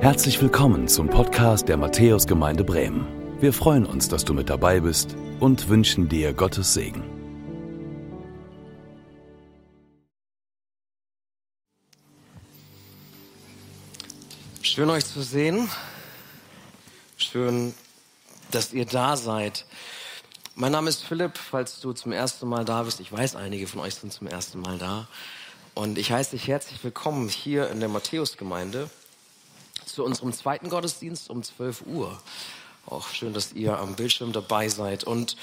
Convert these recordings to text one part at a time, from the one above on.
Herzlich willkommen zum Podcast der Matthäusgemeinde Bremen. Wir freuen uns, dass du mit dabei bist und wünschen dir Gottes Segen. Schön euch zu sehen. Schön, dass ihr da seid. Mein Name ist Philipp, falls du zum ersten Mal da bist. Ich weiß, einige von euch sind zum ersten Mal da. Und ich heiße dich herzlich willkommen hier in der Matthäusgemeinde zu unserem zweiten Gottesdienst um 12 Uhr. Auch schön, dass ihr am Bildschirm dabei seid und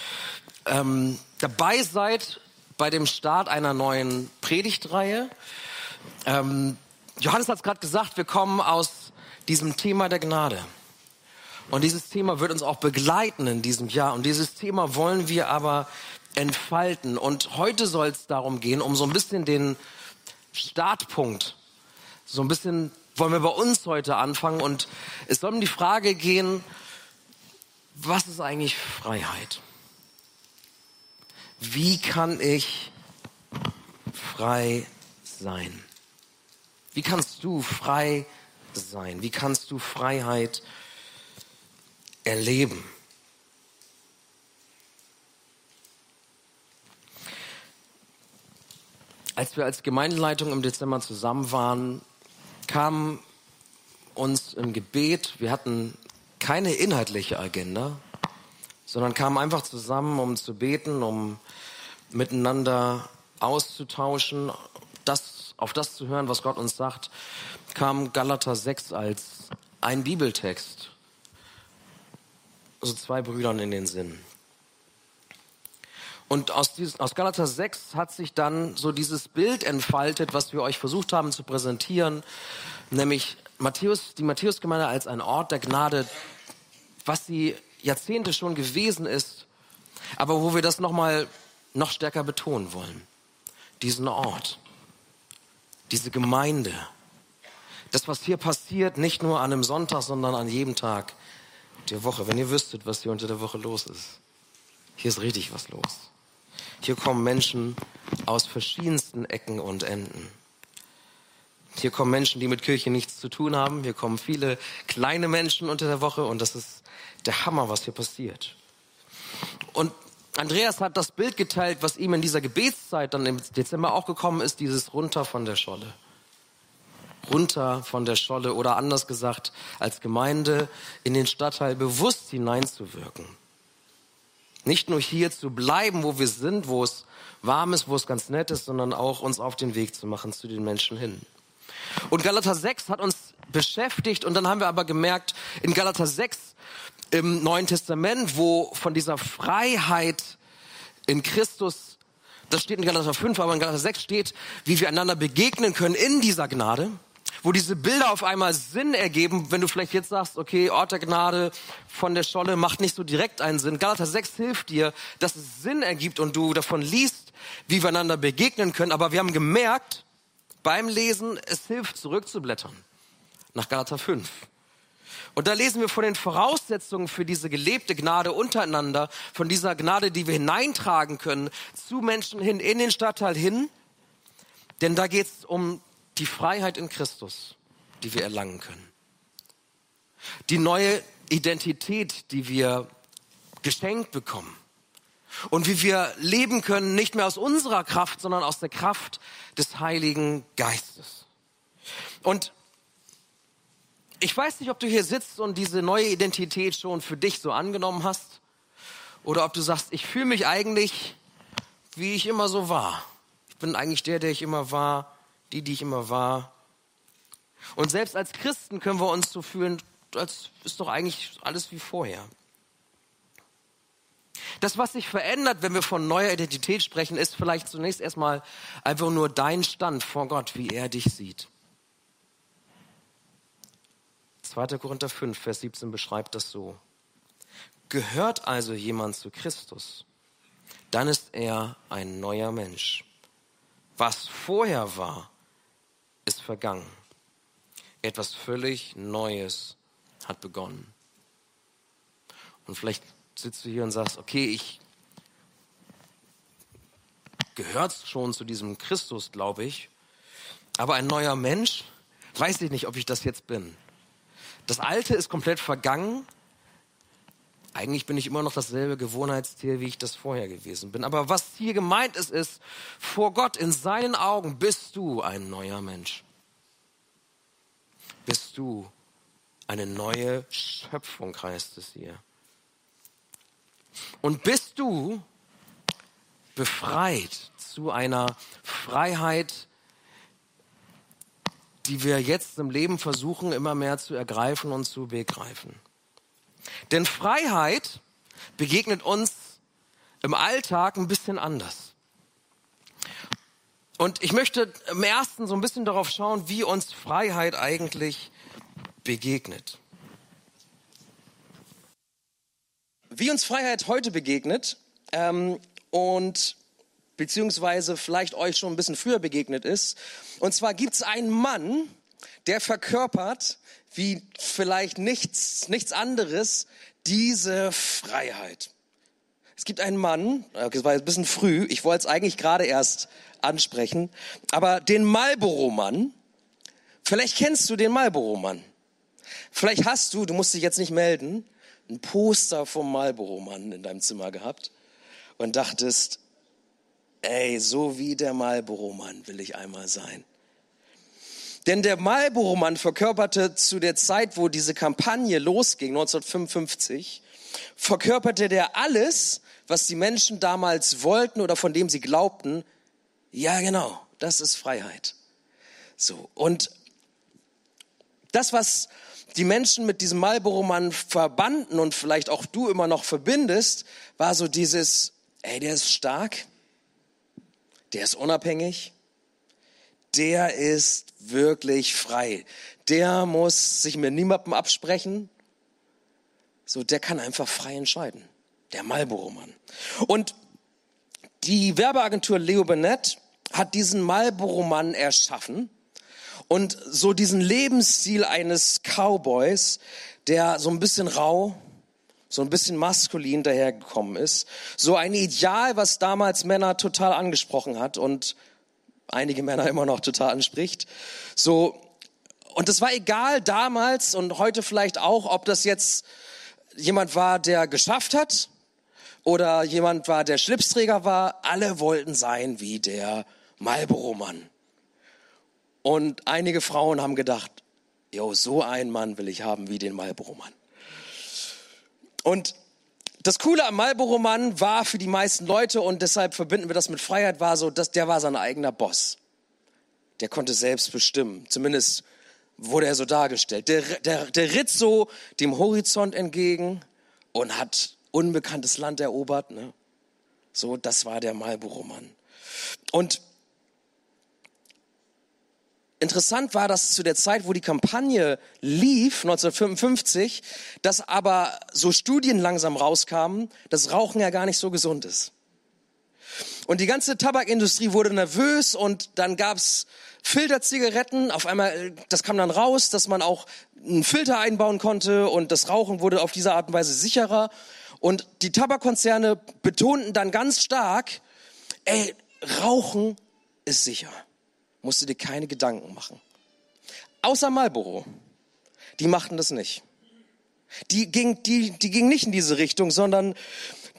ähm, dabei seid bei dem Start einer neuen Predigtreihe. Ähm, Johannes hat es gerade gesagt, wir kommen aus diesem Thema der Gnade. Und dieses Thema wird uns auch begleiten in diesem Jahr. Und dieses Thema wollen wir aber entfalten. Und heute soll es darum gehen, um so ein bisschen den Startpunkt, so ein bisschen wollen wir bei uns heute anfangen. Und es soll um die Frage gehen, was ist eigentlich Freiheit? Wie kann ich frei sein? Wie kannst du frei sein? Wie kannst du Freiheit erleben? Als wir als Gemeindeleitung im Dezember zusammen waren, kam uns im Gebet, wir hatten keine inhaltliche Agenda, sondern kamen einfach zusammen, um zu beten, um miteinander auszutauschen, das, auf das zu hören, was Gott uns sagt, kam Galater 6 als ein Bibeltext, also zwei Brüdern in den Sinn. Und aus, dieses, aus Galater 6 hat sich dann so dieses Bild entfaltet, was wir euch versucht haben zu präsentieren, nämlich Matthäus, die Matthäusgemeinde als ein Ort der Gnade, was sie Jahrzehnte schon gewesen ist, aber wo wir das nochmal noch stärker betonen wollen. Diesen Ort, diese Gemeinde, das, was hier passiert, nicht nur an einem Sonntag, sondern an jedem Tag der Woche. Wenn ihr wüsstet, was hier unter der Woche los ist. Hier ist richtig was los. Hier kommen Menschen aus verschiedensten Ecken und Enden. Hier kommen Menschen, die mit Kirche nichts zu tun haben. Hier kommen viele kleine Menschen unter der Woche und das ist der Hammer, was hier passiert. Und Andreas hat das Bild geteilt, was ihm in dieser Gebetszeit dann im Dezember auch gekommen ist, dieses runter von der Scholle. Runter von der Scholle oder anders gesagt, als Gemeinde in den Stadtteil bewusst hineinzuwirken. Nicht nur hier zu bleiben, wo wir sind, wo es warm ist, wo es ganz nett ist, sondern auch uns auf den Weg zu machen zu den Menschen hin. Und Galater 6 hat uns beschäftigt und dann haben wir aber gemerkt, in Galater 6 im Neuen Testament, wo von dieser Freiheit in Christus, das steht in Galater 5, aber in Galater 6 steht, wie wir einander begegnen können in dieser Gnade wo diese Bilder auf einmal Sinn ergeben, wenn du vielleicht jetzt sagst, okay, Ort der Gnade von der Scholle macht nicht so direkt einen Sinn. Galater 6 hilft dir, dass es Sinn ergibt und du davon liest, wie wir einander begegnen können. Aber wir haben gemerkt beim Lesen, es hilft zurückzublättern nach Galater 5. Und da lesen wir von den Voraussetzungen für diese gelebte Gnade untereinander, von dieser Gnade, die wir hineintragen können, zu Menschen hin, in den Stadtteil hin. Denn da geht es um die Freiheit in Christus, die wir erlangen können. Die neue Identität, die wir geschenkt bekommen. Und wie wir leben können, nicht mehr aus unserer Kraft, sondern aus der Kraft des Heiligen Geistes. Und ich weiß nicht, ob du hier sitzt und diese neue Identität schon für dich so angenommen hast. Oder ob du sagst, ich fühle mich eigentlich, wie ich immer so war. Ich bin eigentlich der, der ich immer war die, die ich immer war. Und selbst als Christen können wir uns so fühlen, als ist doch eigentlich alles wie vorher. Das, was sich verändert, wenn wir von neuer Identität sprechen, ist vielleicht zunächst erstmal einfach nur dein Stand vor Gott, wie er dich sieht. 2. Korinther 5, Vers 17 beschreibt das so. Gehört also jemand zu Christus, dann ist er ein neuer Mensch. Was vorher war, ist vergangen. Etwas völlig Neues hat begonnen. Und vielleicht sitzt du hier und sagst, okay, ich gehört schon zu diesem Christus, glaube ich, aber ein neuer Mensch, weiß ich nicht, ob ich das jetzt bin. Das Alte ist komplett vergangen. Eigentlich bin ich immer noch dasselbe Gewohnheitstier, wie ich das vorher gewesen bin. Aber was hier gemeint ist, ist, vor Gott, in seinen Augen bist du ein neuer Mensch. Bist du eine neue Schöpfung, heißt es hier. Und bist du befreit zu einer Freiheit, die wir jetzt im Leben versuchen, immer mehr zu ergreifen und zu begreifen. Denn Freiheit begegnet uns im Alltag ein bisschen anders. Und ich möchte im ersten so ein bisschen darauf schauen, wie uns Freiheit eigentlich begegnet. Wie uns Freiheit heute begegnet ähm, und beziehungsweise vielleicht euch schon ein bisschen früher begegnet ist. Und zwar gibt es einen Mann, der verkörpert wie vielleicht nichts, nichts anderes diese Freiheit. Es gibt einen Mann, das war jetzt ein bisschen früh, ich wollte es eigentlich gerade erst ansprechen, aber den Marlboro-Mann, vielleicht kennst du den Marlboro-Mann. Vielleicht hast du, du musst dich jetzt nicht melden, ein Poster vom Marlboro-Mann in deinem Zimmer gehabt und dachtest, ey, so wie der Marlboro-Mann will ich einmal sein. Denn der Marlboro-Mann verkörperte zu der Zeit, wo diese Kampagne losging, 1955, verkörperte der alles, was die Menschen damals wollten oder von dem sie glaubten, ja genau, das ist Freiheit. So, und das, was die Menschen mit diesem Marlboro-Mann verbanden und vielleicht auch du immer noch verbindest, war so dieses, ey, der ist stark, der ist unabhängig, der ist wirklich frei. Der muss sich mit niemandem absprechen. So, der kann einfach frei entscheiden. Der Marlboro-Mann. Und die Werbeagentur Leo Burnett hat diesen Marlboro-Mann erschaffen und so diesen Lebensstil eines Cowboys, der so ein bisschen rau, so ein bisschen maskulin dahergekommen ist. So ein Ideal, was damals Männer total angesprochen hat und einige Männer immer noch total anspricht. So, und es war egal damals und heute vielleicht auch, ob das jetzt jemand war, der geschafft hat oder jemand war, der Schlipsträger war. Alle wollten sein wie der Marlboro-Mann. Und einige Frauen haben gedacht, jo, so einen Mann will ich haben wie den Marlboro-Mann. Und das Coole am Marlboro-Mann war für die meisten Leute, und deshalb verbinden wir das mit Freiheit, war so, dass der war sein eigener Boss. Der konnte selbst bestimmen. Zumindest wurde er so dargestellt. Der, der, der ritt so dem Horizont entgegen und hat unbekanntes Land erobert. Ne? So, das war der Marlboro-Mann. Und Interessant war, dass zu der Zeit, wo die Kampagne lief, 1955, dass aber so Studien langsam rauskamen, dass Rauchen ja gar nicht so gesund ist. Und die ganze Tabakindustrie wurde nervös und dann gab's Filterzigaretten. Auf einmal, das kam dann raus, dass man auch einen Filter einbauen konnte und das Rauchen wurde auf diese Art und Weise sicherer. Und die Tabakkonzerne betonten dann ganz stark, ey, Rauchen ist sicher musst du dir keine Gedanken machen. Außer Marlboro. Die machten das nicht. Die ging, die, die ging nicht in diese Richtung, sondern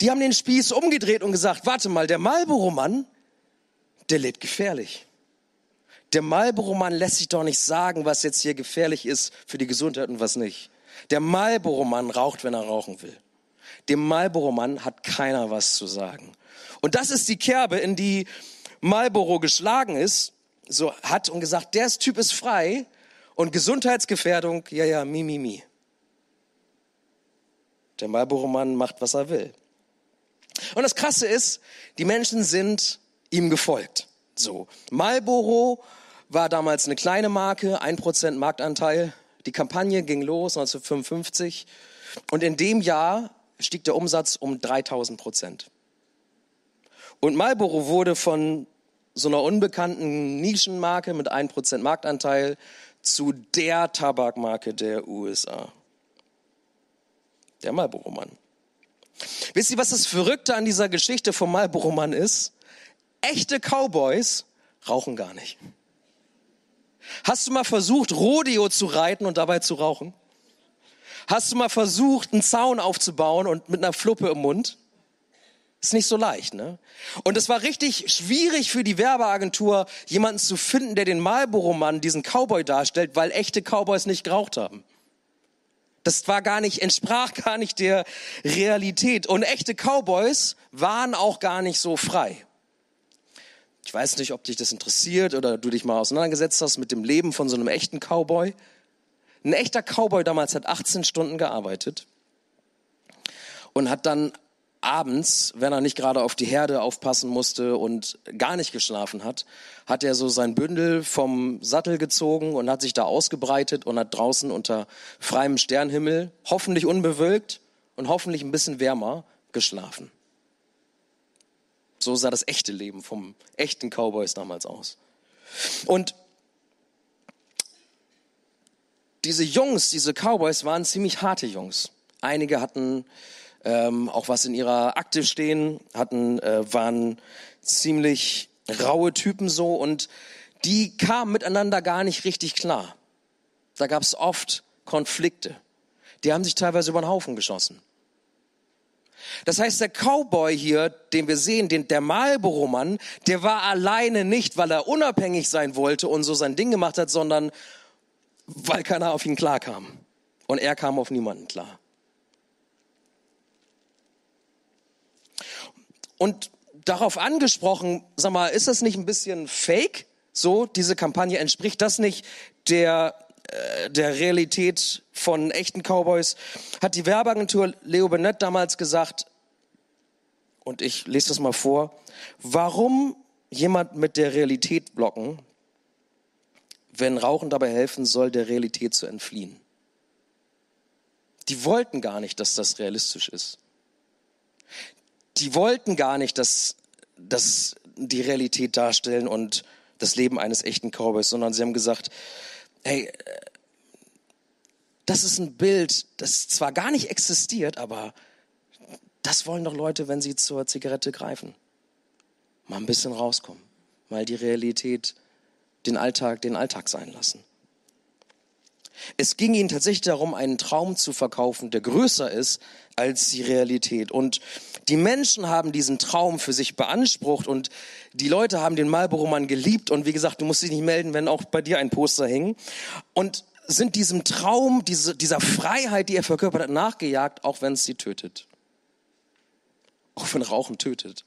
die haben den Spieß umgedreht und gesagt, warte mal, der Marlboro-Mann, der lebt gefährlich. Der Marlboro-Mann lässt sich doch nicht sagen, was jetzt hier gefährlich ist für die Gesundheit und was nicht. Der Marlboro-Mann raucht, wenn er rauchen will. Dem Marlboro-Mann hat keiner was zu sagen. Und das ist die Kerbe, in die Marlboro geschlagen ist so hat und gesagt, der Typ ist frei und Gesundheitsgefährdung, ja, ja, mi, mi, mi. Der Marlboro-Mann macht, was er will. Und das Krasse ist, die Menschen sind ihm gefolgt. So. Marlboro war damals eine kleine Marke, ein Prozent Marktanteil. Die Kampagne ging los 1955 und in dem Jahr stieg der Umsatz um 3000 Prozent. Und Marlboro wurde von so einer unbekannten Nischenmarke mit 1% Marktanteil zu der Tabakmarke der USA. Der Marlboro-Mann. Wisst ihr, was das Verrückte an dieser Geschichte vom Marlboro-Mann ist? Echte Cowboys rauchen gar nicht. Hast du mal versucht, Rodeo zu reiten und dabei zu rauchen? Hast du mal versucht, einen Zaun aufzubauen und mit einer Fluppe im Mund? Ist nicht so leicht, ne? Und es war richtig schwierig für die Werbeagentur, jemanden zu finden, der den Marlboro-Mann, diesen Cowboy darstellt, weil echte Cowboys nicht geraucht haben. Das war gar nicht, entsprach gar nicht der Realität. Und echte Cowboys waren auch gar nicht so frei. Ich weiß nicht, ob dich das interessiert oder du dich mal auseinandergesetzt hast mit dem Leben von so einem echten Cowboy. Ein echter Cowboy damals hat 18 Stunden gearbeitet und hat dann abends, wenn er nicht gerade auf die Herde aufpassen musste und gar nicht geschlafen hat, hat er so sein Bündel vom Sattel gezogen und hat sich da ausgebreitet und hat draußen unter freiem Sternhimmel, hoffentlich unbewölkt und hoffentlich ein bisschen wärmer, geschlafen. So sah das echte Leben vom echten Cowboys damals aus. Und diese Jungs, diese Cowboys waren ziemlich harte Jungs. Einige hatten ähm, auch was in ihrer Akte stehen, hatten, äh, waren ziemlich raue Typen so und die kamen miteinander gar nicht richtig klar. Da gab es oft Konflikte. Die haben sich teilweise über den Haufen geschossen. Das heißt, der Cowboy hier, den wir sehen, den, der Marlboro-Mann, der war alleine nicht, weil er unabhängig sein wollte und so sein Ding gemacht hat, sondern weil keiner auf ihn klarkam. Und er kam auf niemanden klar. Und darauf angesprochen, sag mal, ist das nicht ein bisschen fake? So, diese Kampagne entspricht das nicht der äh, der Realität von echten Cowboys, hat die Werbeagentur Leo Bennett damals gesagt, und ich lese das mal vor, warum jemand mit der Realität blocken, wenn Rauchen dabei helfen soll, der Realität zu entfliehen. Die wollten gar nicht, dass das realistisch ist die wollten gar nicht, dass, dass die Realität darstellen und das Leben eines echten Cowboys, sondern sie haben gesagt, hey, das ist ein Bild, das zwar gar nicht existiert, aber das wollen doch Leute, wenn sie zur Zigarette greifen. Mal ein bisschen rauskommen, mal die Realität, den Alltag, den Alltag sein lassen. Es ging ihnen tatsächlich darum, einen Traum zu verkaufen, der größer ist als die Realität. Und die Menschen haben diesen Traum für sich beansprucht und die Leute haben den Marlboro-Mann geliebt. Und wie gesagt, du musst dich nicht melden, wenn auch bei dir ein Poster hing. Und sind diesem Traum, diese, dieser Freiheit, die er verkörpert hat, nachgejagt, auch wenn es sie tötet. Auch wenn Rauchen tötet.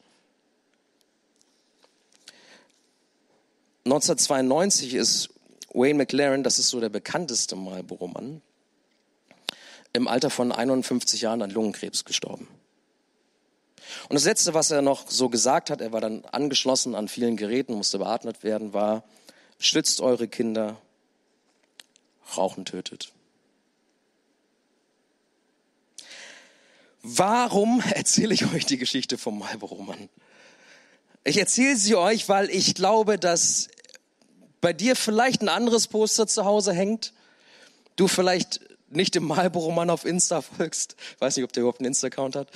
1992 ist Wayne McLaren, das ist so der bekannteste Marlboro-Mann, im Alter von 51 Jahren an Lungenkrebs gestorben. Und das Letzte, was er noch so gesagt hat, er war dann angeschlossen an vielen Geräten, musste beatmet werden, war, schützt eure Kinder, Rauchen tötet. Warum erzähle ich euch die Geschichte vom Marlboro-Mann? Ich erzähle sie euch, weil ich glaube, dass bei dir vielleicht ein anderes Poster zu Hause hängt, du vielleicht nicht dem Marlboro-Mann auf Insta folgst. Weiß nicht, ob der überhaupt einen Insta-Account hat.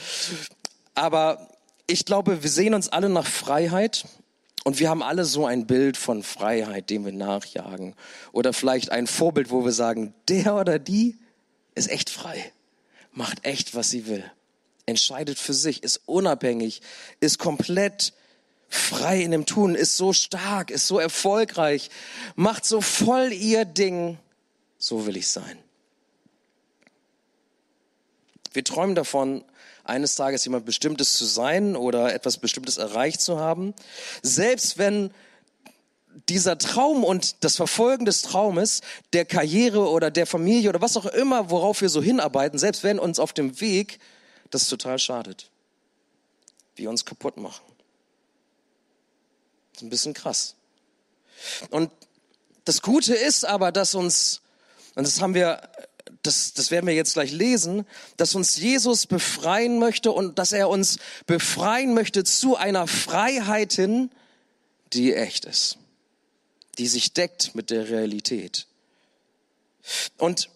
Aber ich glaube, wir sehen uns alle nach Freiheit und wir haben alle so ein Bild von Freiheit, dem wir nachjagen. Oder vielleicht ein Vorbild, wo wir sagen, der oder die ist echt frei, macht echt, was sie will, entscheidet für sich, ist unabhängig, ist komplett frei in dem Tun, ist so stark, ist so erfolgreich, macht so voll ihr Ding. So will ich sein. Wir träumen davon, eines Tages jemand Bestimmtes zu sein oder etwas Bestimmtes erreicht zu haben. Selbst wenn dieser Traum und das Verfolgen des Traumes, der Karriere oder der Familie oder was auch immer, worauf wir so hinarbeiten, selbst wenn uns auf dem Weg das total schadet. Wir uns kaputt machen. Das ist ein bisschen krass. Und das Gute ist aber, dass uns, und das haben wir, das, das werden wir jetzt gleich lesen, dass uns Jesus befreien möchte und dass er uns befreien möchte zu einer Freiheit hin, die echt ist, die sich deckt mit der Realität. Und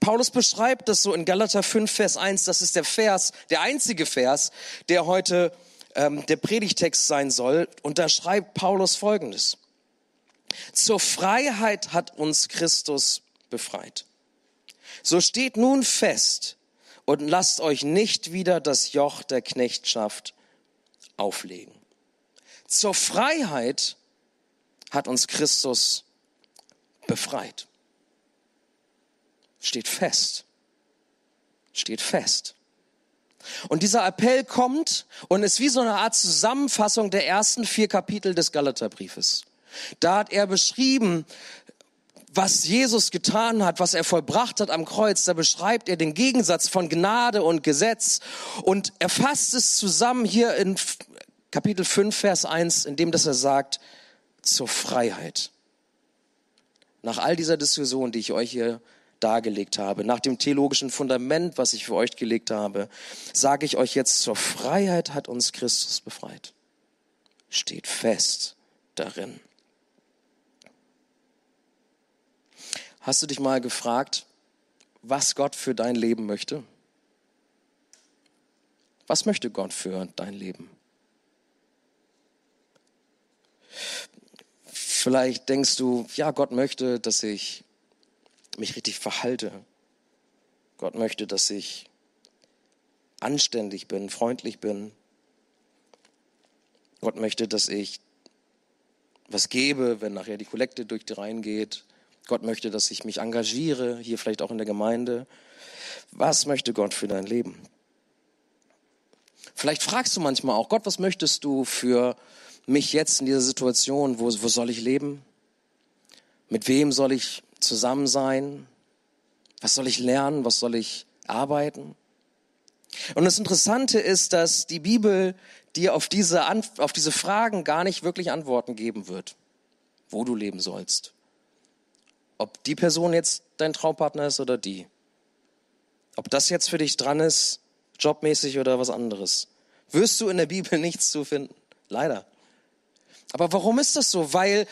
Paulus beschreibt das so in Galater 5, Vers 1, das ist der Vers, der einzige Vers, der heute ähm, der Predigtext sein soll. Und da schreibt Paulus Folgendes. Zur Freiheit hat uns Christus befreit. So steht nun fest und lasst euch nicht wieder das Joch der Knechtschaft auflegen. Zur Freiheit hat uns Christus befreit. Steht fest. Steht fest. Und dieser Appell kommt und ist wie so eine Art Zusammenfassung der ersten vier Kapitel des Galaterbriefes. Da hat er beschrieben, was Jesus getan hat, was er vollbracht hat am Kreuz, da beschreibt er den Gegensatz von Gnade und Gesetz und er fasst es zusammen hier in Kapitel 5, Vers 1, in dem, dass er sagt, zur Freiheit. Nach all dieser Diskussion, die ich euch hier dargelegt habe, nach dem theologischen Fundament, was ich für euch gelegt habe, sage ich euch jetzt, zur Freiheit hat uns Christus befreit. Steht fest darin. Hast du dich mal gefragt, was Gott für dein Leben möchte? Was möchte Gott für dein Leben? Vielleicht denkst du, ja, Gott möchte, dass ich mich richtig verhalte. Gott möchte, dass ich anständig bin, freundlich bin. Gott möchte, dass ich was gebe, wenn nachher die Kollekte durch die Reihen geht. Gott möchte, dass ich mich engagiere, hier vielleicht auch in der Gemeinde. Was möchte Gott für dein Leben? Vielleicht fragst du manchmal auch, Gott, was möchtest du für mich jetzt in dieser Situation? Wo, wo soll ich leben? Mit wem soll ich zusammen sein? Was soll ich lernen? Was soll ich arbeiten? Und das Interessante ist, dass die Bibel dir auf diese, auf diese Fragen gar nicht wirklich Antworten geben wird, wo du leben sollst. Ob die Person jetzt dein Traumpartner ist oder die. Ob das jetzt für dich dran ist, jobmäßig oder was anderes. Wirst du in der Bibel nichts zu finden. Leider. Aber warum ist das so? Weil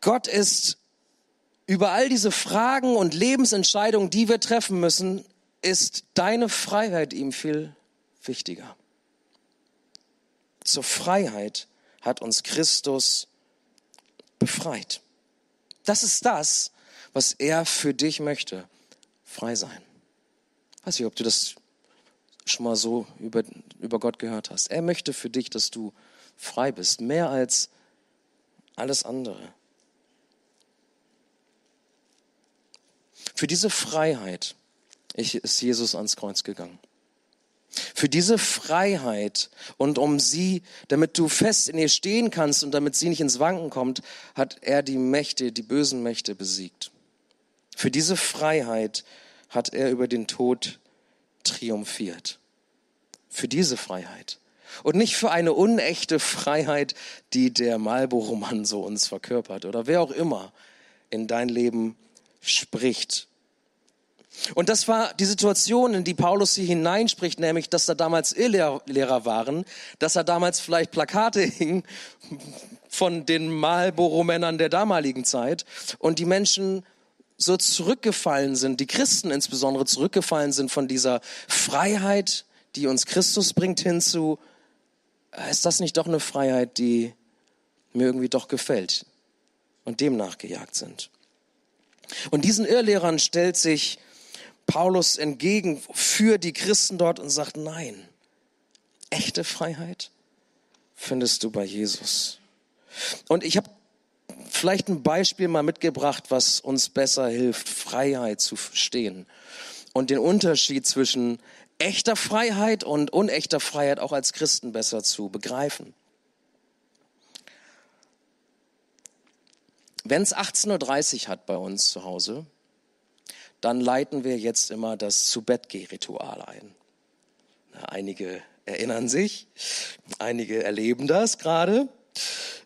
Gott ist über all diese Fragen und Lebensentscheidungen, die wir treffen müssen, ist deine Freiheit ihm viel wichtiger. Zur Freiheit hat uns Christus befreit. Das ist das, was er für dich möchte. Frei sein. Weiß nicht, ob du das schon mal so über, über Gott gehört hast. Er möchte für dich, dass du frei bist, mehr als alles andere. Für diese Freiheit ist Jesus ans Kreuz gegangen. Für diese Freiheit und um sie, damit du fest in ihr stehen kannst und damit sie nicht ins Wanken kommt, hat er die Mächte, die bösen Mächte besiegt. Für diese Freiheit hat er über den Tod triumphiert. Für diese Freiheit. Und nicht für eine unechte Freiheit, die der Marlboro-Mann so uns verkörpert oder wer auch immer in dein Leben spricht und das war die Situation, in die Paulus hier hineinspricht, nämlich, dass da damals Irrlehrer waren, dass da damals vielleicht Plakate hingen von den Marlboro-Männern der damaligen Zeit und die Menschen so zurückgefallen sind, die Christen insbesondere zurückgefallen sind von dieser Freiheit, die uns Christus bringt, hinzu, äh, ist das nicht doch eine Freiheit, die mir irgendwie doch gefällt und dem nachgejagt sind. Und diesen Irrlehrern stellt sich Paulus entgegen für die Christen dort und sagt, nein, echte Freiheit findest du bei Jesus. Und ich habe vielleicht ein Beispiel mal mitgebracht, was uns besser hilft, Freiheit zu verstehen und den Unterschied zwischen echter Freiheit und unechter Freiheit auch als Christen besser zu begreifen. Wenn es 18.30 Uhr hat bei uns zu Hause, dann leiten wir jetzt immer das Zu-Bett-Geh-Ritual ein. Einige erinnern sich, einige erleben das gerade.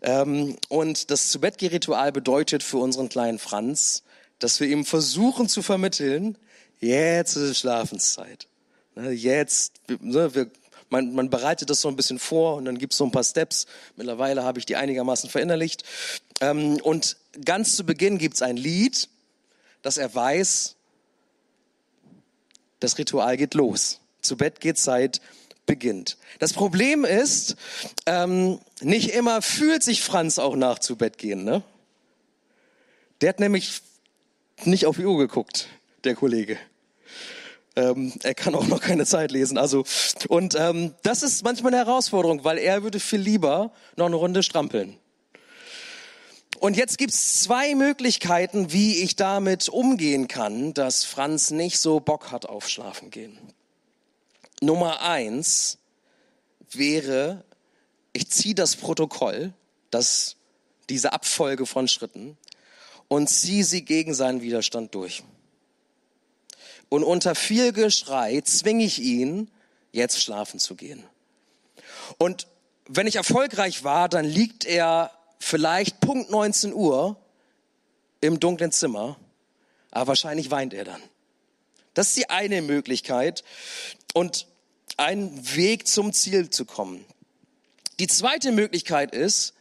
Ähm, und das Zu-Bett-Geh-Ritual bedeutet für unseren kleinen Franz, dass wir ihm versuchen zu vermitteln, jetzt ist Schlafenszeit. Ne, jetzt, ne, wir, man, man bereitet das so ein bisschen vor und dann gibt es so ein paar Steps. Mittlerweile habe ich die einigermaßen verinnerlicht. Ähm, und ganz zu Beginn gibt es ein Lied, dass er weiß, das Ritual geht los. Zu Bett geht Zeit beginnt. Das Problem ist, ähm, nicht immer fühlt sich Franz auch nach zu Bett gehen. Ne? Der hat nämlich nicht auf die Uhr geguckt. der Kollege. Ähm, er kann auch noch keine Zeit lesen. Also und ähm, das ist manchmal eine Herausforderung, weil er würde viel lieber noch eine Runde strampeln. Und jetzt gibt's zwei Möglichkeiten, wie ich damit umgehen kann, dass Franz nicht so Bock hat auf Schlafen gehen. Nummer eins wäre, ich ziehe das Protokoll, das, diese Abfolge von Schritten und ziehe sie gegen seinen Widerstand durch. Und unter viel Geschrei zwinge ich ihn, jetzt schlafen zu gehen. Und wenn ich erfolgreich war, dann liegt er vielleicht Punkt 19 Uhr im dunklen Zimmer, aber wahrscheinlich weint er dann. Das ist die eine Möglichkeit und ein Weg zum Ziel zu kommen. Die zweite Möglichkeit ist,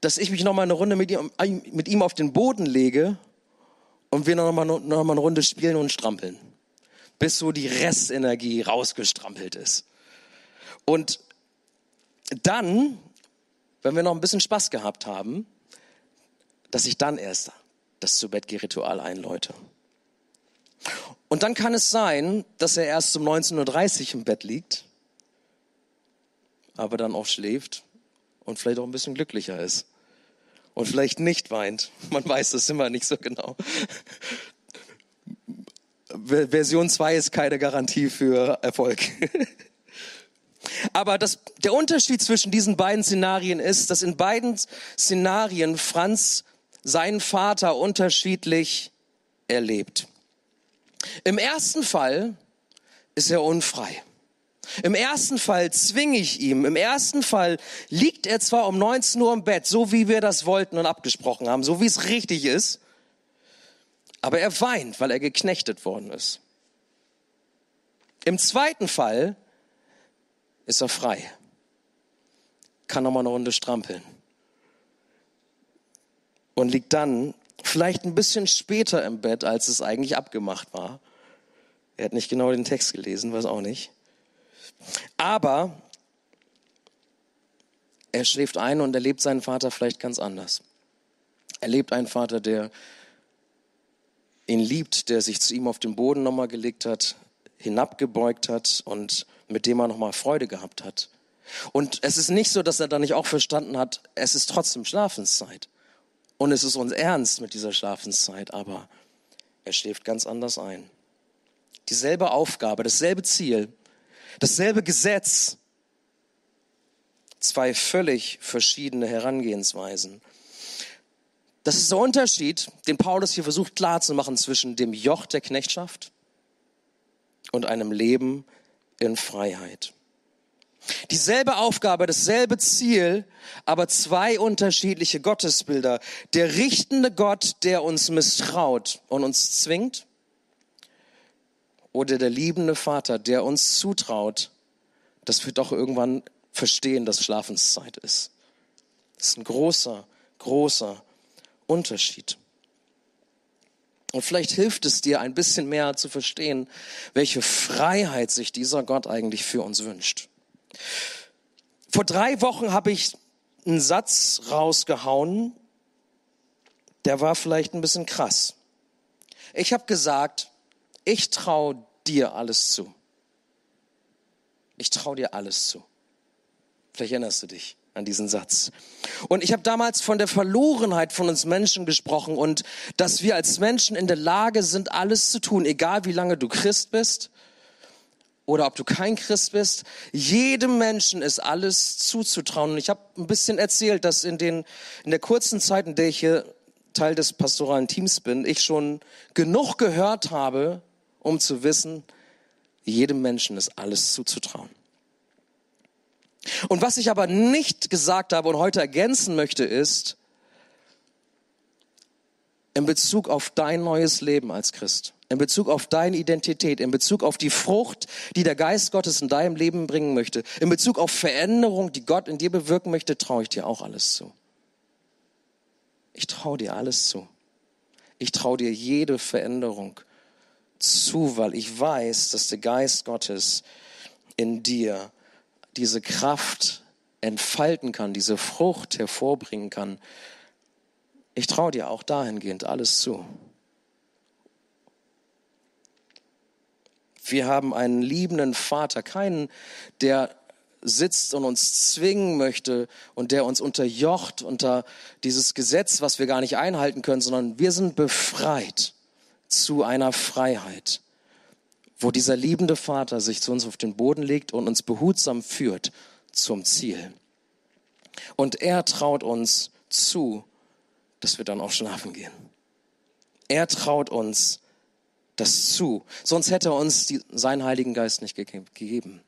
dass ich mich noch mal eine Runde mit ihm, mit ihm auf den Boden lege und wir noch mal, noch mal eine Runde spielen und strampeln, bis so die Restenergie rausgestrampelt ist. Und dann, wenn wir noch ein bisschen Spaß gehabt haben, dass ich dann erst das zu Bett Ritual einläute. Und dann kann es sein, dass er erst um 19.30 Uhr im Bett liegt, aber dann auch schläft und vielleicht auch ein bisschen glücklicher ist und vielleicht nicht weint. Man weiß das immer nicht so genau. Version 2 ist keine Garantie für Erfolg. Aber das, der Unterschied zwischen diesen beiden Szenarien ist, dass in beiden Szenarien Franz seinen Vater unterschiedlich erlebt. Im ersten Fall ist er unfrei. Im ersten Fall zwinge ich ihm. Im ersten Fall liegt er zwar um 19 Uhr im Bett, so wie wir das wollten und abgesprochen haben, so wie es richtig ist, aber er weint, weil er geknechtet worden ist. Im zweiten Fall ist er frei, kann nochmal eine Runde strampeln und liegt dann vielleicht ein bisschen später im Bett, als es eigentlich abgemacht war. Er hat nicht genau den Text gelesen, weiß auch nicht. Aber er schläft ein und erlebt seinen Vater vielleicht ganz anders. Er lebt einen Vater, der ihn liebt, der sich zu ihm auf den Boden nochmal gelegt hat, hinabgebeugt hat und mit dem er nochmal Freude gehabt hat. Und es ist nicht so, dass er da nicht auch verstanden hat, es ist trotzdem Schlafenszeit. Und es ist uns ernst mit dieser Schlafenszeit, aber er schläft ganz anders ein. Dieselbe Aufgabe, dasselbe Ziel, dasselbe Gesetz. Zwei völlig verschiedene Herangehensweisen. Das ist der Unterschied, den Paulus hier versucht klarzumachen zwischen dem Joch der Knechtschaft und einem Leben in Freiheit. Dieselbe Aufgabe, dasselbe Ziel, aber zwei unterschiedliche Gottesbilder. Der richtende Gott, der uns misstraut und uns zwingt, oder der liebende Vater, der uns zutraut, dass wir doch irgendwann verstehen, dass Schlafenszeit ist. Das ist ein großer, großer Unterschied. Und vielleicht hilft es dir ein bisschen mehr zu verstehen, welche Freiheit sich dieser Gott eigentlich für uns wünscht. Vor drei Wochen habe ich einen Satz rausgehauen, der war vielleicht ein bisschen krass. Ich habe gesagt, ich traue dir alles zu. Ich traue dir alles zu. Vielleicht erinnerst du dich an diesen Satz. Und ich habe damals von der Verlorenheit von uns Menschen gesprochen und dass wir als Menschen in der Lage sind, alles zu tun, egal wie lange du Christ bist oder ob du kein Christ bist. Jedem Menschen ist alles zuzutrauen. Und ich habe ein bisschen erzählt, dass in, den, in der kurzen Zeit, in der ich hier Teil des pastoralen Teams bin, ich schon genug gehört habe, um zu wissen, jedem Menschen ist alles zuzutrauen. Und was ich aber nicht gesagt habe und heute ergänzen möchte, ist, in Bezug auf dein neues Leben als Christ, in Bezug auf deine Identität, in Bezug auf die Frucht, die der Geist Gottes in deinem Leben bringen möchte, in Bezug auf Veränderung, die Gott in dir bewirken möchte, traue ich dir auch alles zu. Ich traue dir alles zu. Ich traue dir jede Veränderung zu, weil ich weiß, dass der Geist Gottes in dir diese Kraft entfalten kann, diese Frucht hervorbringen kann. Ich traue dir auch dahingehend alles zu. Wir haben einen liebenden Vater, keinen, der sitzt und uns zwingen möchte und der uns unterjocht unter dieses Gesetz, was wir gar nicht einhalten können, sondern wir sind befreit zu einer Freiheit, wo dieser liebende Vater sich zu uns auf den Boden legt und uns behutsam führt zum Ziel. Und er traut uns zu, dass wir dann auch schlafen gehen. Er traut uns das zu. Sonst hätte er uns die, seinen Heiligen Geist nicht gegeben.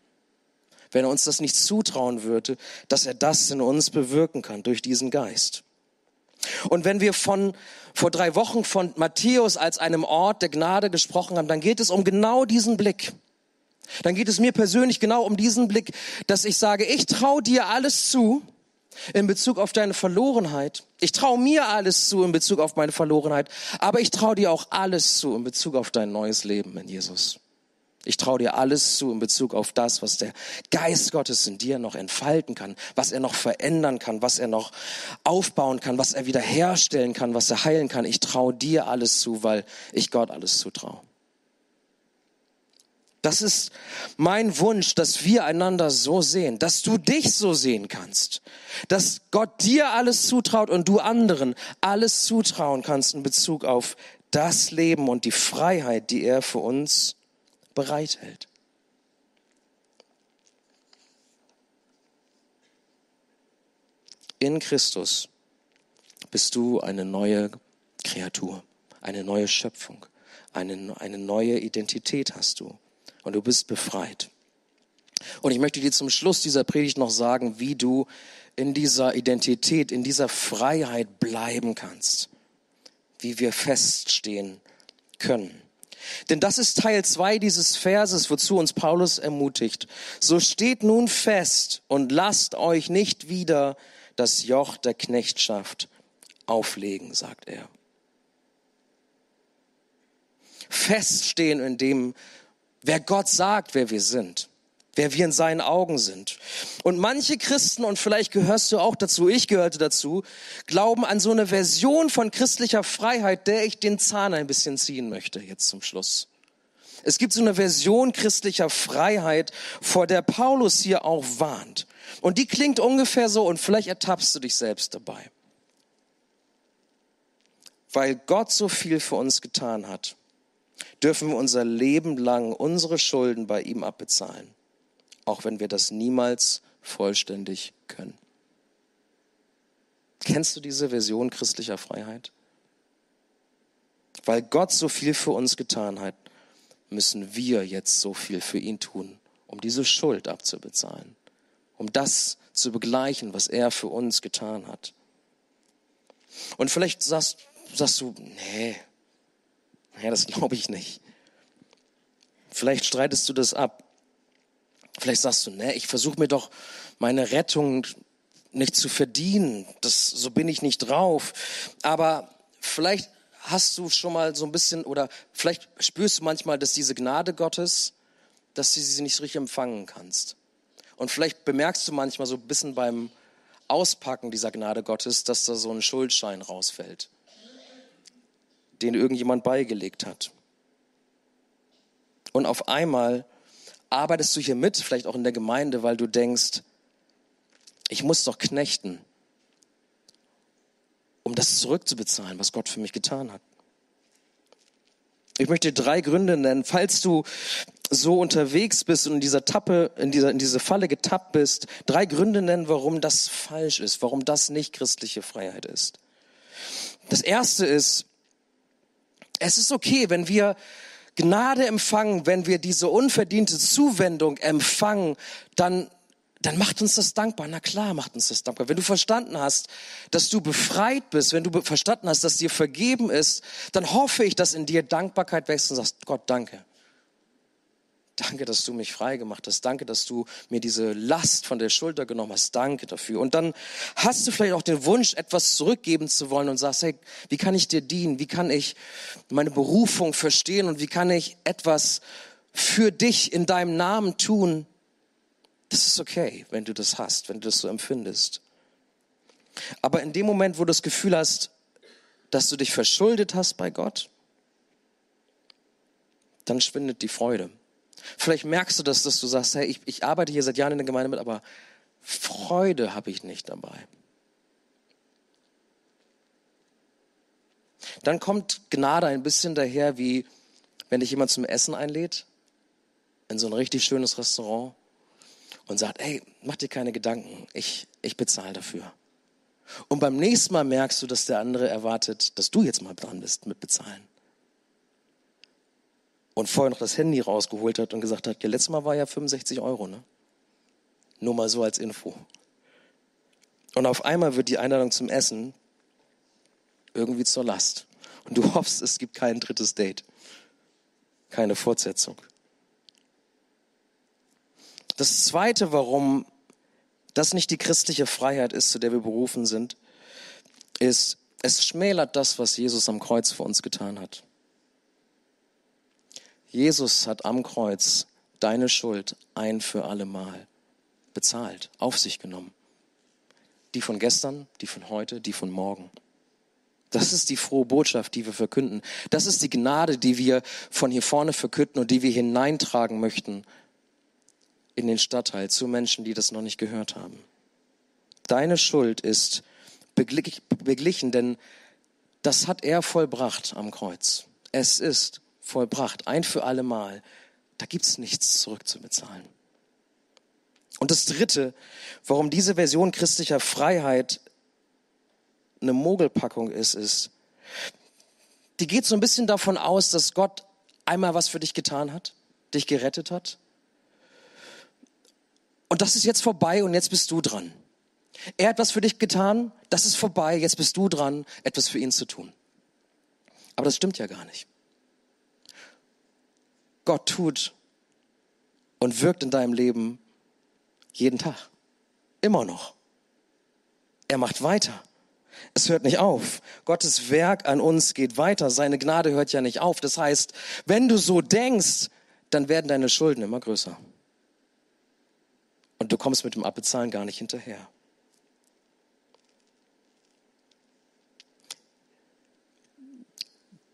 Wenn er uns das nicht zutrauen würde, dass er das in uns bewirken kann durch diesen Geist. Und wenn wir von, vor drei Wochen von Matthäus als einem Ort der Gnade gesprochen haben, dann geht es um genau diesen Blick. Dann geht es mir persönlich genau um diesen Blick, dass ich sage, ich traue dir alles zu, in Bezug auf deine Verlorenheit. Ich traue mir alles zu in Bezug auf meine Verlorenheit, aber ich traue dir auch alles zu in Bezug auf dein neues Leben in Jesus. Ich traue dir alles zu in Bezug auf das, was der Geist Gottes in dir noch entfalten kann, was er noch verändern kann, was er noch aufbauen kann, was er wiederherstellen kann, was er heilen kann. Ich traue dir alles zu, weil ich Gott alles zutraue. Das ist mein Wunsch, dass wir einander so sehen, dass du dich so sehen kannst, dass Gott dir alles zutraut und du anderen alles zutrauen kannst in Bezug auf das Leben und die Freiheit, die er für uns bereithält. In Christus bist du eine neue Kreatur, eine neue Schöpfung, eine, eine neue Identität hast du und du bist befreit. Und ich möchte dir zum Schluss dieser Predigt noch sagen, wie du in dieser Identität, in dieser Freiheit bleiben kannst, wie wir feststehen können. Denn das ist Teil zwei dieses Verses, wozu uns Paulus ermutigt. So steht nun fest und lasst euch nicht wieder das Joch der Knechtschaft auflegen, sagt er. Feststehen in dem, wer Gott sagt, wer wir sind, wer wir in seinen Augen sind. Und manche Christen, und vielleicht gehörst du auch dazu, ich gehörte dazu, glauben an so eine Version von christlicher Freiheit, der ich den Zahn ein bisschen ziehen möchte, jetzt zum Schluss. Es gibt so eine Version christlicher Freiheit, vor der Paulus hier auch warnt. Und die klingt ungefähr so, und vielleicht ertappst du dich selbst dabei. Weil Gott so viel für uns getan hat, dürfen wir unser Leben lang unsere Schulden bei ihm abbezahlen, auch wenn wir das niemals vollständig können. Kennst du diese Version christlicher Freiheit? Weil Gott so viel für uns getan hat, müssen wir jetzt so viel für ihn tun, um diese Schuld abzubezahlen, um das zu begleichen, was er für uns getan hat. Und vielleicht sagst, sagst du, nee, ja, das glaube ich nicht. Vielleicht streitest du das ab. Vielleicht sagst du, ne, ich versuche mir doch meine Rettung nicht zu verdienen. Das, so bin ich nicht drauf. Aber vielleicht hast du schon mal so ein bisschen oder vielleicht spürst du manchmal, dass diese Gnade Gottes, dass du sie nicht richtig empfangen kannst. Und vielleicht bemerkst du manchmal so ein bisschen beim Auspacken dieser Gnade Gottes, dass da so ein Schuldschein rausfällt den irgendjemand beigelegt hat. Und auf einmal arbeitest du hier mit, vielleicht auch in der Gemeinde, weil du denkst, ich muss doch knechten, um das zurückzubezahlen, was Gott für mich getan hat. Ich möchte drei Gründe nennen, falls du so unterwegs bist und in dieser Tappe, in dieser, in diese Falle getappt bist, drei Gründe nennen, warum das falsch ist, warum das nicht christliche Freiheit ist. Das erste ist, es ist okay, wenn wir Gnade empfangen, wenn wir diese unverdiente Zuwendung empfangen, dann dann macht uns das dankbar. Na klar, macht uns das dankbar. Wenn du verstanden hast, dass du befreit bist, wenn du verstanden hast, dass dir vergeben ist, dann hoffe ich, dass in dir Dankbarkeit wächst und sagst, Gott, danke. Danke, dass du mich frei gemacht hast. Danke, dass du mir diese Last von der Schulter genommen hast. Danke dafür. Und dann hast du vielleicht auch den Wunsch, etwas zurückgeben zu wollen und sagst, hey, wie kann ich dir dienen? Wie kann ich meine Berufung verstehen? Und wie kann ich etwas für dich in deinem Namen tun? Das ist okay, wenn du das hast, wenn du das so empfindest. Aber in dem Moment, wo du das Gefühl hast, dass du dich verschuldet hast bei Gott, dann schwindet die Freude Vielleicht merkst du das, dass du sagst, hey, ich, ich arbeite hier seit Jahren in der Gemeinde mit, aber Freude habe ich nicht dabei. Dann kommt Gnade ein bisschen daher, wie wenn dich jemand zum Essen einlädt, in so ein richtig schönes Restaurant und sagt, hey, mach dir keine Gedanken, ich, ich bezahle dafür. Und beim nächsten Mal merkst du, dass der andere erwartet, dass du jetzt mal dran bist mit bezahlen. Und vorher noch das Handy rausgeholt hat und gesagt hat, ja, letztes Mal war ja 65 Euro, ne? Nur mal so als Info. Und auf einmal wird die Einladung zum Essen irgendwie zur Last. Und du hoffst, es gibt kein drittes Date. Keine Fortsetzung. Das zweite, warum das nicht die christliche Freiheit ist, zu der wir berufen sind, ist, es schmälert das, was Jesus am Kreuz für uns getan hat. Jesus hat am Kreuz deine Schuld ein für alle Mal bezahlt, auf sich genommen. Die von gestern, die von heute, die von morgen. Das ist die frohe Botschaft, die wir verkünden. Das ist die Gnade, die wir von hier vorne verkünden und die wir hineintragen möchten in den Stadtteil zu Menschen, die das noch nicht gehört haben. Deine Schuld ist beglichen, denn das hat er vollbracht am Kreuz. Es ist vollbracht, ein für alle Mal. Da gibt's nichts zurückzubezahlen. Und das Dritte, warum diese Version christlicher Freiheit eine Mogelpackung ist, ist, die geht so ein bisschen davon aus, dass Gott einmal was für dich getan hat, dich gerettet hat. Und das ist jetzt vorbei und jetzt bist du dran. Er hat was für dich getan, das ist vorbei, jetzt bist du dran, etwas für ihn zu tun. Aber das stimmt ja gar nicht. Gott tut und wirkt in deinem Leben jeden Tag. Immer noch. Er macht weiter. Es hört nicht auf. Gottes Werk an uns geht weiter. Seine Gnade hört ja nicht auf. Das heißt, wenn du so denkst, dann werden deine Schulden immer größer. Und du kommst mit dem Abbezahlen gar nicht hinterher.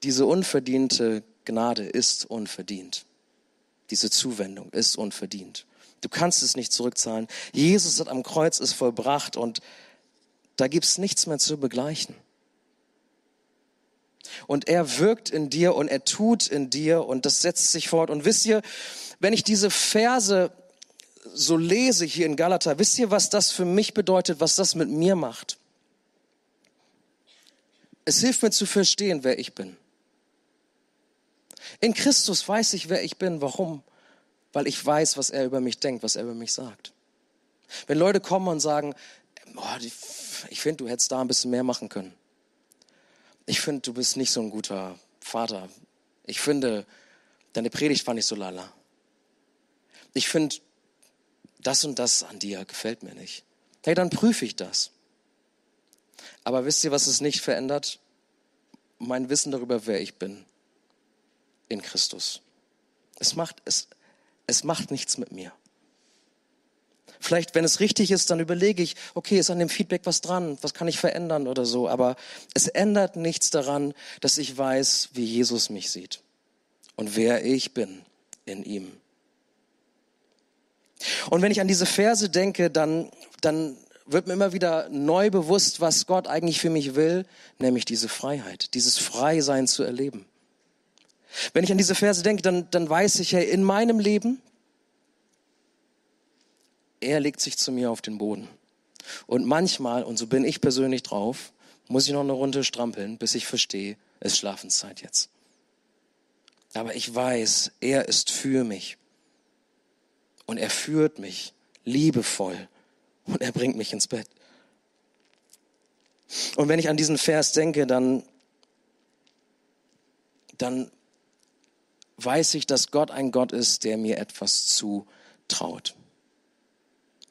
Diese unverdiente Gnade ist unverdient. Diese Zuwendung ist unverdient. Du kannst es nicht zurückzahlen. Jesus hat am Kreuz es vollbracht und da gibt's nichts mehr zu begleichen. Und er wirkt in dir und er tut in dir und das setzt sich fort. Und wisst ihr, wenn ich diese Verse so lese hier in Galater, wisst ihr, was das für mich bedeutet, was das mit mir macht? Es hilft mir zu verstehen, wer ich bin. In Christus weiß ich, wer ich bin. Warum? Weil ich weiß, was er über mich denkt, was er über mich sagt. Wenn Leute kommen und sagen, oh, ich finde, du hättest da ein bisschen mehr machen können. Ich finde, du bist nicht so ein guter Vater. Ich finde, deine Predigt fand ich so lala. Ich finde, das und das an dir gefällt mir nicht. Hey, dann prüfe ich das. Aber wisst ihr, was es nicht verändert? Mein Wissen darüber, wer ich bin in Christus. Es macht, es, es macht nichts mit mir. Vielleicht, wenn es richtig ist, dann überlege ich, okay, ist an dem Feedback was dran? Was kann ich verändern oder so? Aber es ändert nichts daran, dass ich weiß, wie Jesus mich sieht und wer ich bin in ihm. Und wenn ich an diese Verse denke, dann, dann wird mir immer wieder neu bewusst, was Gott eigentlich für mich will, nämlich diese Freiheit, dieses Freisein zu erleben. Wenn ich an diese Verse denke, dann, dann weiß ich, hey, in meinem Leben, er legt sich zu mir auf den Boden. Und manchmal, und so bin ich persönlich drauf, muss ich noch eine Runde strampeln, bis ich verstehe, es ist Schlafenszeit jetzt. Aber ich weiß, er ist für mich. Und er führt mich liebevoll. Und er bringt mich ins Bett. Und wenn ich an diesen Vers denke, dann, dann weiß ich, dass Gott ein Gott ist, der mir etwas zutraut.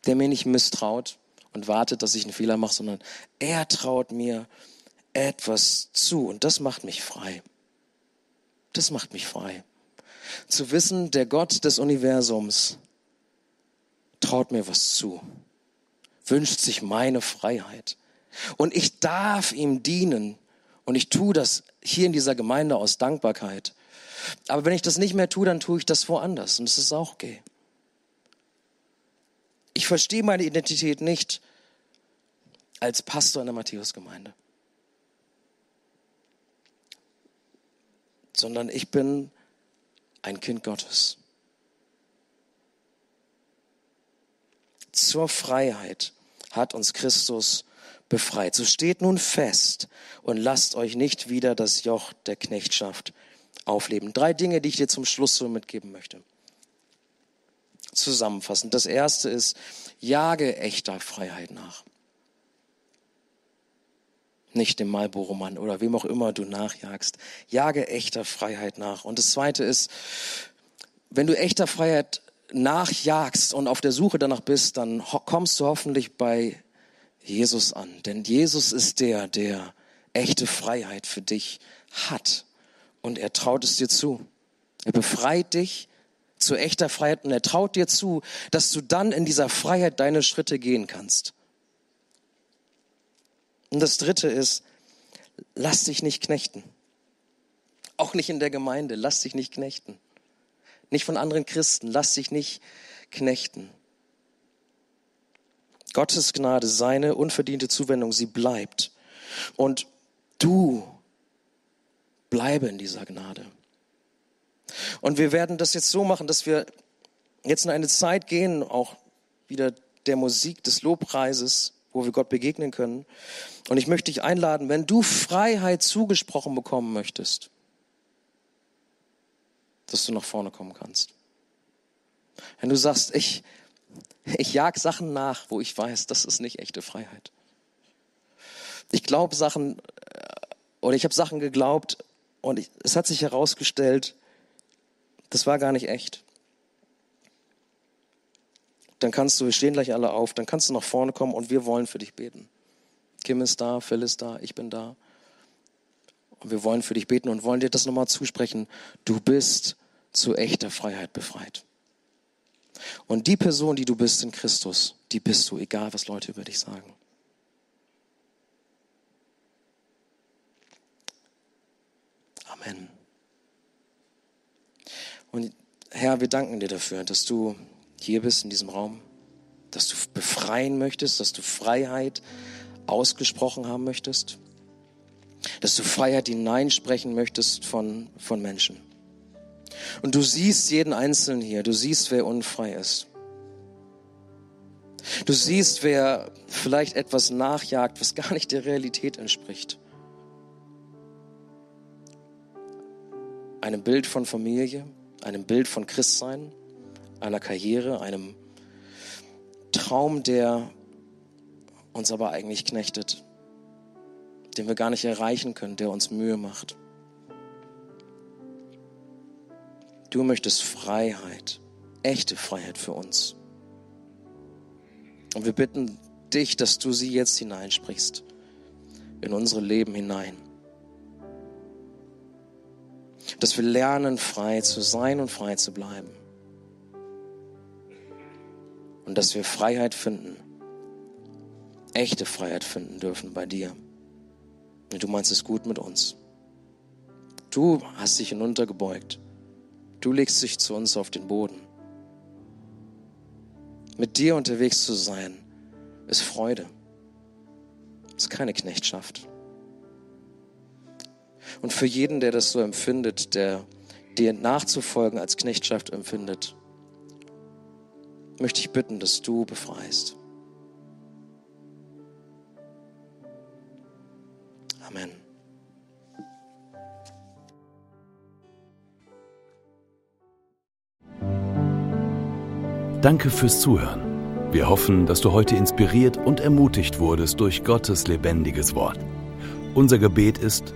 Der mir nicht misstraut und wartet, dass ich einen Fehler mache, sondern er traut mir etwas zu. Und das macht mich frei. Das macht mich frei. Zu wissen, der Gott des Universums traut mir was zu, wünscht sich meine Freiheit. Und ich darf ihm dienen. Und ich tue das hier in dieser Gemeinde aus Dankbarkeit Aber wenn ich das nicht mehr tue, dann tue ich das woanders und es ist auch okay. Ich verstehe meine Identität nicht als Pastor in der Matthäusgemeinde, sondern ich bin ein Kind Gottes. Zur Freiheit hat uns Christus befreit. So steht nun fest und lasst euch nicht wieder das Joch der Knechtschaft aufleben. Drei Dinge, die ich dir zum Schluss so mitgeben möchte. Zusammenfassend. Das erste ist, jage echter Freiheit nach. Nicht dem Marlboro-Mann oder wem auch immer du nachjagst. Jage echter Freiheit nach. Und das zweite ist, wenn du echter Freiheit nachjagst und auf der Suche danach bist, dann kommst du hoffentlich bei Jesus an. Denn Jesus ist der, der echte Freiheit für dich hat. Und er traut es dir zu. Er befreit dich zu echter Freiheit und er traut dir zu, dass du dann in dieser Freiheit deine Schritte gehen kannst. Und das dritte ist, lass dich nicht knechten. Auch nicht in der Gemeinde, lass dich nicht knechten. Nicht von anderen Christen, lass dich nicht knechten. Gottes Gnade, seine unverdiente Zuwendung, sie bleibt. Und du bleibe in dieser Gnade. Und wir werden das jetzt so machen, dass wir jetzt in eine Zeit gehen, auch wieder der Musik, des Lobpreises, wo wir Gott begegnen können. Und ich möchte dich einladen, wenn du Freiheit zugesprochen bekommen möchtest, dass du nach vorne kommen kannst. Wenn du sagst, ich, ich jag Sachen nach, wo ich weiß, das ist nicht echte Freiheit. Ich glaube Sachen, äh, oder ich habe Sachen geglaubt und ich, es hat sich herausgestellt, das war gar nicht echt. Dann kannst du, wir stehen gleich alle auf, dann kannst du nach vorne kommen und wir wollen für dich beten. Kim ist da, Phil ist da, ich bin da. Und wir wollen für dich beten und wollen dir das nochmal zusprechen. Du bist zu echter Freiheit befreit. Und die Person, die du bist in Christus, die bist du, egal was Leute über dich sagen. Amen. Und Herr, wir danken dir dafür, dass du hier bist in diesem Raum, dass du befreien möchtest, dass du Freiheit ausgesprochen haben möchtest, dass du Freiheit hineinsprechen möchtest von, von Menschen. Und du siehst jeden Einzelnen hier, du siehst, wer unfrei ist. Du siehst, wer vielleicht etwas nachjagt, was gar nicht der Realität entspricht. Einem Bild von Familie, einem Bild von Christsein, einer Karriere, einem Traum, der uns aber eigentlich knechtet, den wir gar nicht erreichen können, der uns Mühe macht. Du möchtest Freiheit, echte Freiheit für uns. Und wir bitten dich, dass du sie jetzt hineinsprichst in unsere Leben hinein. Dass wir lernen, frei zu sein und frei zu bleiben. Und dass wir Freiheit finden, echte Freiheit finden dürfen bei dir. Und du meinst es gut mit uns. Du hast dich hinuntergebeugt Du legst dich zu uns auf den Boden. Mit dir unterwegs zu sein, ist Freude. Ist keine Knechtschaft. Und für jeden, der das so empfindet, der dir nachzufolgen als Knechtschaft empfindet, möchte ich bitten, dass du befreist. Amen. Danke fürs Zuhören. Wir hoffen, dass du heute inspiriert und ermutigt wurdest durch Gottes lebendiges Wort. Unser Gebet ist,